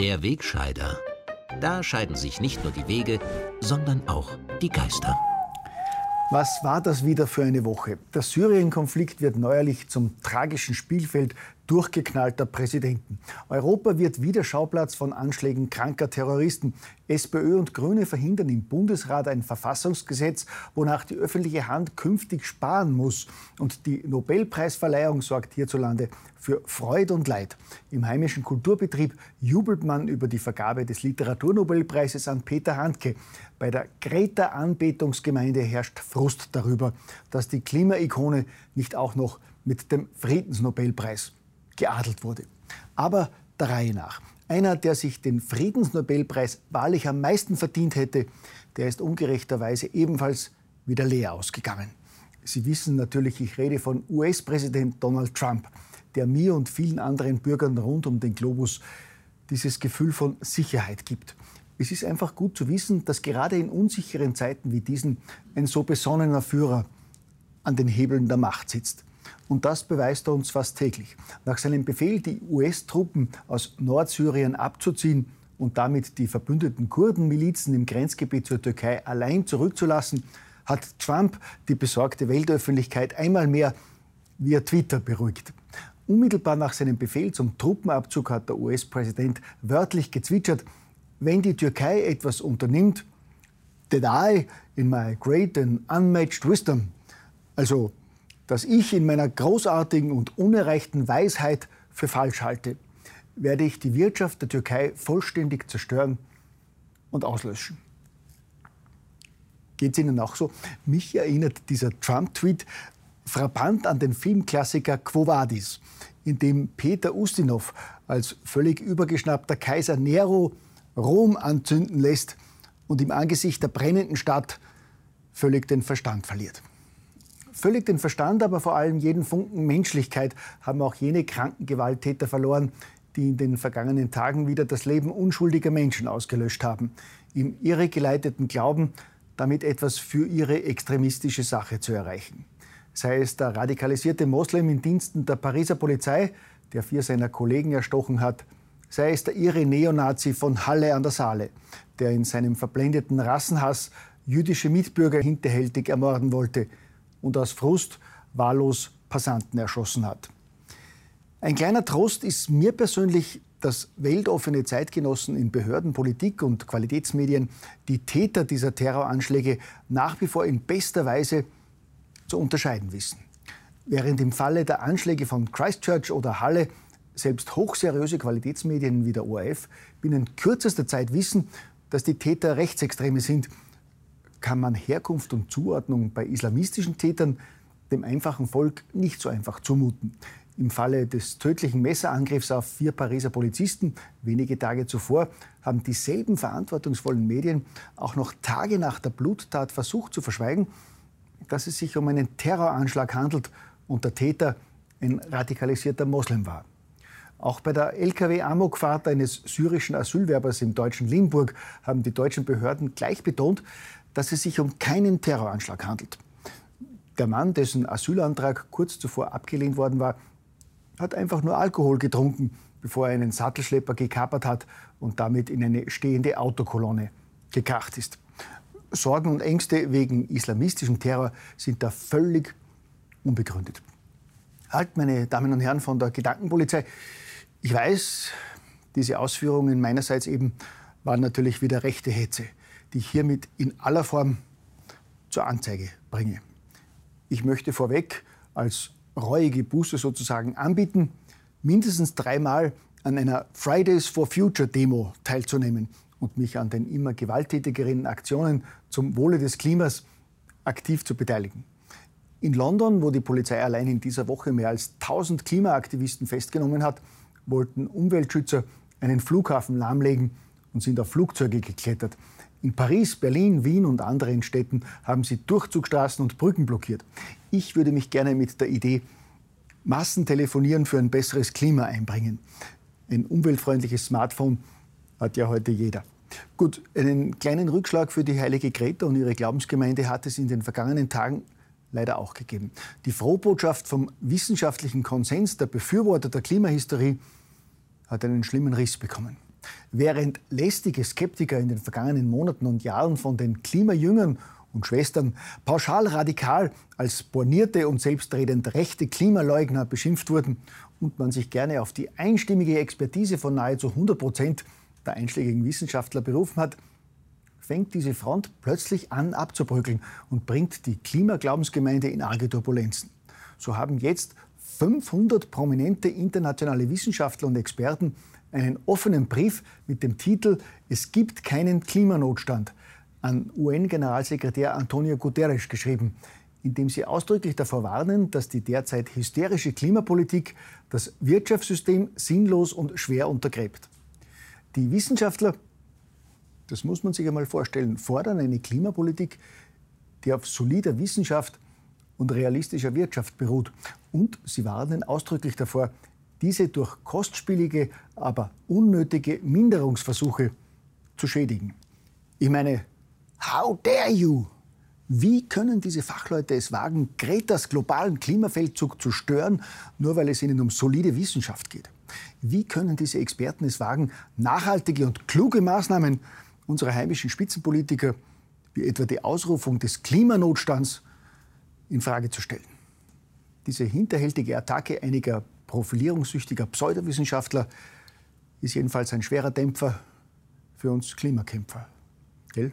Der Wegscheider. Da scheiden sich nicht nur die Wege, sondern auch die Geister. Was war das wieder für eine Woche? Der Syrien-Konflikt wird neuerlich zum tragischen Spielfeld durchgeknallter Präsidenten. Europa wird wieder Schauplatz von Anschlägen kranker Terroristen. SPÖ und Grüne verhindern im Bundesrat ein Verfassungsgesetz, wonach die öffentliche Hand künftig sparen muss. Und die Nobelpreisverleihung sorgt hierzulande für Freude und Leid. Im heimischen Kulturbetrieb jubelt man über die Vergabe des Literaturnobelpreises an Peter Handke. Bei der Greta-Anbetungsgemeinde herrscht Frust darüber, dass die Klimaikone nicht auch noch mit dem Friedensnobelpreis geadelt wurde. Aber der Reihe nach. Einer, der sich den Friedensnobelpreis wahrlich am meisten verdient hätte, der ist ungerechterweise ebenfalls wieder leer ausgegangen. Sie wissen natürlich, ich rede von US-Präsident Donald Trump, der mir und vielen anderen Bürgern rund um den Globus dieses Gefühl von Sicherheit gibt. Es ist einfach gut zu wissen, dass gerade in unsicheren Zeiten wie diesen ein so besonnener Führer an den Hebeln der Macht sitzt. Und das beweist er uns fast täglich. Nach seinem Befehl, die US-Truppen aus Nordsyrien abzuziehen und damit die verbündeten Kurdenmilizen im Grenzgebiet zur Türkei allein zurückzulassen, hat Trump die besorgte Weltöffentlichkeit einmal mehr via Twitter beruhigt. Unmittelbar nach seinem Befehl zum Truppenabzug hat der US-Präsident wörtlich gezwitschert, wenn die Türkei etwas unternimmt, did I, in my great and unmatched wisdom, also das ich in meiner großartigen und unerreichten Weisheit für falsch halte, werde ich die Wirtschaft der Türkei vollständig zerstören und auslöschen. Geht es Ihnen auch so? Mich erinnert dieser Trump-Tweet frappant an den Filmklassiker Quo Vadis, in dem Peter Ustinov als völlig übergeschnappter Kaiser Nero Rom anzünden lässt und im Angesicht der brennenden Stadt völlig den Verstand verliert. Völlig den Verstand, aber vor allem jeden Funken Menschlichkeit haben auch jene kranken Gewalttäter verloren, die in den vergangenen Tagen wieder das Leben unschuldiger Menschen ausgelöscht haben, im irregeleiteten Glauben, damit etwas für ihre extremistische Sache zu erreichen. Sei es der radikalisierte Moslem in Diensten der Pariser Polizei, der vier seiner Kollegen erstochen hat, sei es der irre Neonazi von Halle an der Saale, der in seinem verblendeten Rassenhass jüdische Mitbürger hinterhältig ermorden wollte, und aus Frust wahllos Passanten erschossen hat. Ein kleiner Trost ist mir persönlich, dass weltoffene Zeitgenossen in Behörden, Politik und Qualitätsmedien die Täter dieser Terroranschläge nach wie vor in bester Weise zu unterscheiden wissen. Während im Falle der Anschläge von Christchurch oder Halle selbst hochseriöse Qualitätsmedien wie der ORF binnen kürzester Zeit wissen, dass die Täter Rechtsextreme sind kann man Herkunft und Zuordnung bei islamistischen Tätern dem einfachen Volk nicht so einfach zumuten. Im Falle des tödlichen Messerangriffs auf vier Pariser Polizisten wenige Tage zuvor haben dieselben verantwortungsvollen Medien auch noch Tage nach der Bluttat versucht zu verschweigen, dass es sich um einen Terroranschlag handelt und der Täter ein radikalisierter Moslem war. Auch bei der Lkw-Amokfahrt eines syrischen Asylwerbers im deutschen Limburg haben die deutschen Behörden gleich betont, dass es sich um keinen Terroranschlag handelt. Der Mann, dessen Asylantrag kurz zuvor abgelehnt worden war, hat einfach nur Alkohol getrunken, bevor er einen Sattelschlepper gekapert hat und damit in eine stehende Autokolonne gekracht ist. Sorgen und Ängste wegen islamistischem Terror sind da völlig unbegründet. Halt, meine Damen und Herren von der Gedankenpolizei, ich weiß, diese Ausführungen meinerseits eben waren natürlich wieder rechte Hetze die ich hiermit in aller Form zur Anzeige bringe. Ich möchte vorweg als reuige Buße sozusagen anbieten, mindestens dreimal an einer Fridays for Future Demo teilzunehmen und mich an den immer gewalttätigeren Aktionen zum Wohle des Klimas aktiv zu beteiligen. In London, wo die Polizei allein in dieser Woche mehr als 1000 Klimaaktivisten festgenommen hat, wollten Umweltschützer einen Flughafen lahmlegen und sind auf Flugzeuge geklettert. In Paris, Berlin, Wien und anderen Städten haben sie Durchzugstraßen und Brücken blockiert. Ich würde mich gerne mit der Idee Massentelefonieren für ein besseres Klima einbringen. Ein umweltfreundliches Smartphone hat ja heute jeder. Gut, einen kleinen Rückschlag für die heilige Greta und ihre Glaubensgemeinde hat es in den vergangenen Tagen leider auch gegeben. Die Frohbotschaft vom wissenschaftlichen Konsens der Befürworter der Klimahysterie hat einen schlimmen Riss bekommen. Während lästige Skeptiker in den vergangenen Monaten und Jahren von den Klimajüngern und Schwestern pauschal radikal als bornierte und selbstredend rechte Klimaleugner beschimpft wurden und man sich gerne auf die einstimmige Expertise von nahezu 100 Prozent der einschlägigen Wissenschaftler berufen hat, fängt diese Front plötzlich an abzubröckeln und bringt die Klimaglaubensgemeinde in arge Turbulenzen. So haben jetzt 500 prominente internationale Wissenschaftler und Experten einen offenen Brief mit dem Titel Es gibt keinen Klimanotstand an UN-Generalsekretär Antonio Guterres geschrieben, in dem sie ausdrücklich davor warnen, dass die derzeit hysterische Klimapolitik das Wirtschaftssystem sinnlos und schwer untergräbt. Die Wissenschaftler, das muss man sich einmal vorstellen, fordern eine Klimapolitik, die auf solider Wissenschaft und realistischer Wirtschaft beruht. Und sie warnen ausdrücklich davor, diese durch kostspielige, aber unnötige Minderungsversuche zu schädigen. Ich meine, how dare you? Wie können diese Fachleute es wagen, Gretas globalen Klimafeldzug zu stören, nur weil es ihnen um solide Wissenschaft geht? Wie können diese Experten es wagen, nachhaltige und kluge Maßnahmen unserer heimischen Spitzenpolitiker, wie etwa die Ausrufung des Klimanotstands, in Frage zu stellen? Diese hinterhältige Attacke einiger profilierungssüchtiger Pseudowissenschaftler ist jedenfalls ein schwerer Dämpfer für uns Klimakämpfer. Gell?